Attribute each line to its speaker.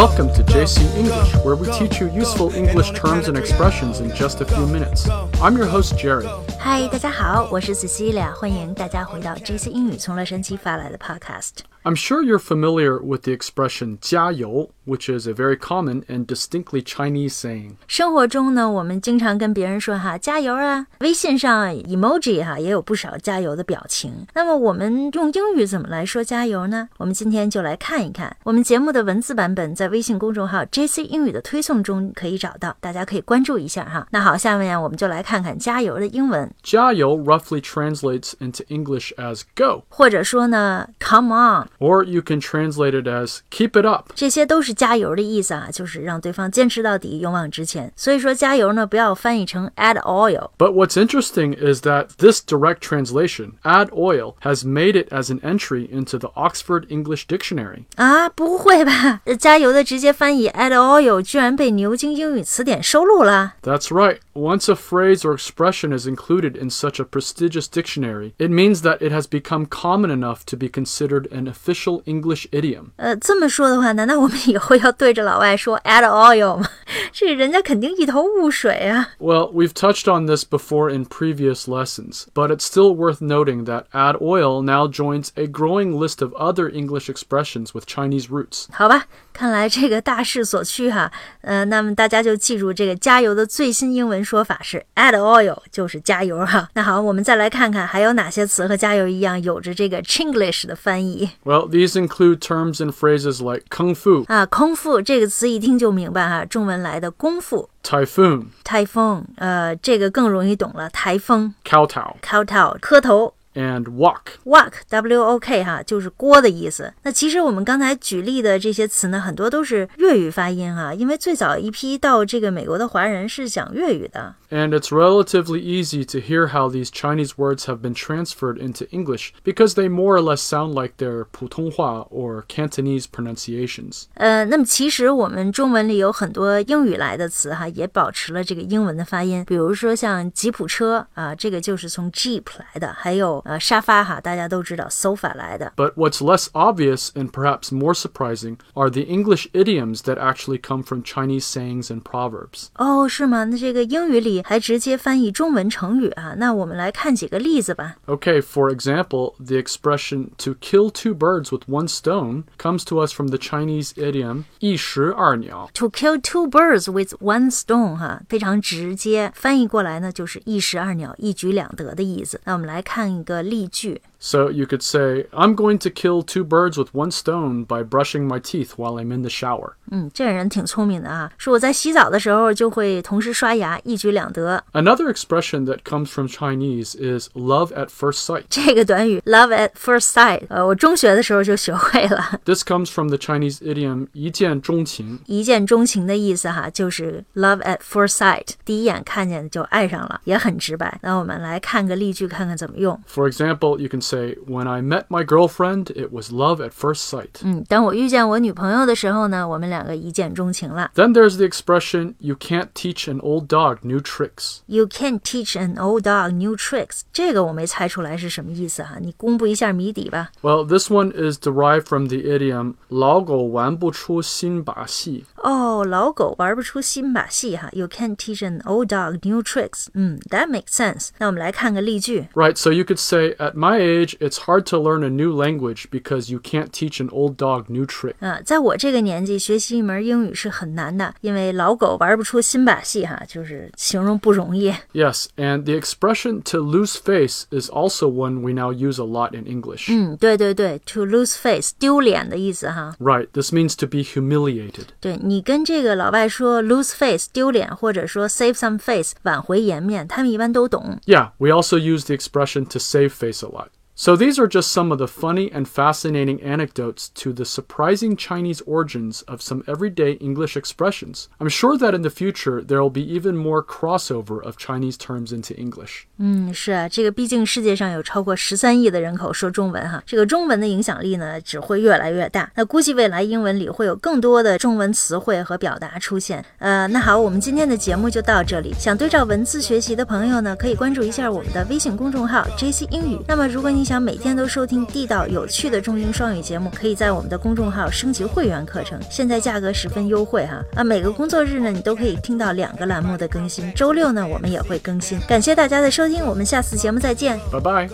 Speaker 1: Welcome to JC English, where we teach you useful English terms and expressions in just a few minutes. I'm your host, Jerry.
Speaker 2: 嗨，大家好，我是 Cecilia，欢迎大家回到 JC 英语从洛杉矶发来的 Podcast。
Speaker 1: I'm sure you're familiar with the expression 加油, which is a very common and distinctly Chinese saying.
Speaker 2: 生活中呢，我们经常跟别人说哈加油啊，微信上 emoji 哈也有不少加油的表情。那么我们用英语怎么来说加油呢？我们今天就来看一看。我们节目的文字版本在微信公众号 JC 英语的推送中可以找到，大家可以关注一下哈。那好，下面我们就来看看加油的英文，
Speaker 1: 加油 roughly translates into English as go,
Speaker 2: 或者说呢 come on。
Speaker 1: or you can translate it as keep it up.
Speaker 2: 这些都是 加油的意思啊，就是让对方坚持到底，勇往直前。所以说加油呢，不要翻译成 add oil。
Speaker 1: But what's interesting is that this direct translation, add oil, has made it as an entry into the Oxford English Dictionary.
Speaker 2: 啊，不会吧？呃加油的直接翻译 add oil 居然被牛津英语词典收录了。
Speaker 1: That's right. Once a phrase or expression is included in such a prestigious dictionary, it means that it has become common enough to be considered an official English idiom.
Speaker 2: 呃，这么说的话，难道我们以 后要对着老外说 add oil 吗？这人家肯定一头雾水啊。
Speaker 1: Well, we've touched on this before in previous lessons, but it's still worth noting that add oil now joins a growing list of other English expressions with Chinese roots.
Speaker 2: 好吧，看来这个大势所趋哈。呃，那么大家就记住这个加油的最新英文说法是 add oil，就是加油哈。那好，我们再来看看还有哪些词和加油一样有着这个 Chinglish 的翻译
Speaker 1: Well, these include terms and phrases like kung fu,
Speaker 2: 啊。 空腹这个词一听就明白哈，中文来的功夫。
Speaker 1: typhoon,
Speaker 2: 台风，呃，这个更容易懂了。台风 kowtow,，kowtow，磕头
Speaker 1: and wok.
Speaker 2: ，wok，w o k 哈，就是锅的意思。那其实我们刚才举例的这些词呢，很多都是粤语发音哈，因为最早一批到这个美国的华人是讲粤语的。
Speaker 1: And it's relatively easy to hear how these Chinese words have been transferred into English because they more or less sound like their 普通话 or Cantonese pronunciations.
Speaker 2: 呃，那么其实我们中文里有很多英语来的词哈，也保持了这个英文的发音，比如说像吉普车啊，这个就是从 Jeep 来的，还有 呃沙发哈，大家都知道 sofa 来的。
Speaker 1: But what's less obvious and perhaps more surprising are the English idioms that actually come from Chinese sayings and proverbs.
Speaker 2: 哦，是吗？那这个英语里还直接翻译中文成语啊？那我们来看几个例子吧。
Speaker 1: Okay, for example, the expression to kill two birds with one stone comes to us from the Chinese idiom 一石二鸟.
Speaker 2: To kill two birds with one stone，哈，非常直接，翻译过来呢就是一石二鸟，一举两得的意思。那我们来看一个 例句。
Speaker 1: So you could say, I'm going to kill two birds with one stone by brushing my teeth while I'm in the shower.
Speaker 2: 嗯，这人挺聪明的啊，说我在洗澡的时候就会同时刷牙，一举两得。
Speaker 1: Another expression that comes from Chinese is love at first sight.
Speaker 2: 这个短语 love at first sight，呃，我中学的时候就学会了，
Speaker 1: This comes from the Chinese idiom 一见钟情.
Speaker 2: 一见钟情的意思哈，就是 love at first sight，第一眼看见就爱上了，也很直白。那我们来看个例句，看看怎么用。
Speaker 1: For example, you can say, When I met my girlfriend, it was love at first sight.
Speaker 2: 嗯，当我遇见我女朋友的时候呢，我们两个一见钟情了。
Speaker 1: Then there's the expression, You can't teach an old dog new tricks.
Speaker 2: You can't teach an old dog new tricks，这个我没猜出来是什么意思哈，你公布一下谜底吧。
Speaker 1: Well, this one is derived from the idiom 老狗玩不出新把戏.
Speaker 2: 哦，老狗玩不出新把戏哈。You can't teach an old dog new tricks。嗯，that makes sense。那我们来看个例句。
Speaker 1: Right, so you could say, At my age, it's hard to learn a new language because you can't teach an old dog new trick.
Speaker 2: 啊，在我这个年纪学习一门英语是很难的，因为老狗玩不出新把戏哈，就是形容不容易。
Speaker 1: Yes, and the expression to lose face is also one we now use a lot in English.
Speaker 2: 嗯，对对对，to lose face 丢脸的意思哈。
Speaker 1: Right, this means to be humiliated.
Speaker 2: 对你跟这个老外说 lose face 丢脸，或者说 save some face 挽回颜面，他们一般都懂。
Speaker 1: Yeah, we also use the expression to save face a lot. So these are just some of the funny and fascinating anecdotes to the surprising Chinese origins of some everyday English expressions. I'm sure that in the future there will be even more crossover of Chinese terms into English.
Speaker 2: 嗯，是啊，这个毕竟世界上有超过十三亿的人口说中文哈，这个中文的影响力呢只会越来越大。那估计未来英文里会有更多的中文词汇和表达出现。呃，那好，我们今天的节目就到这里。想对照文字学习的朋友呢，可以关注一下我们的微信公众号 JC 英语。那么如果你想 想每天都收听地道有趣的中英双语节目，可以在我们的公众号升级会员课程，现在价格十分优惠哈啊！每个工作日呢，你都可以听到两个栏目的更新，周六呢我们也会更新。感谢大家的收听，我们下次节目再见，
Speaker 3: 拜拜。